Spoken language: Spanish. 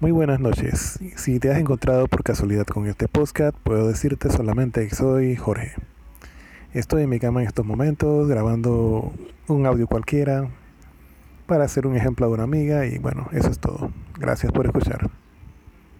Muy buenas noches. Si te has encontrado por casualidad con este podcast, puedo decirte solamente que soy Jorge. Estoy en mi cama en estos momentos grabando un audio cualquiera para hacer un ejemplo a una amiga y bueno, eso es todo. Gracias por escuchar.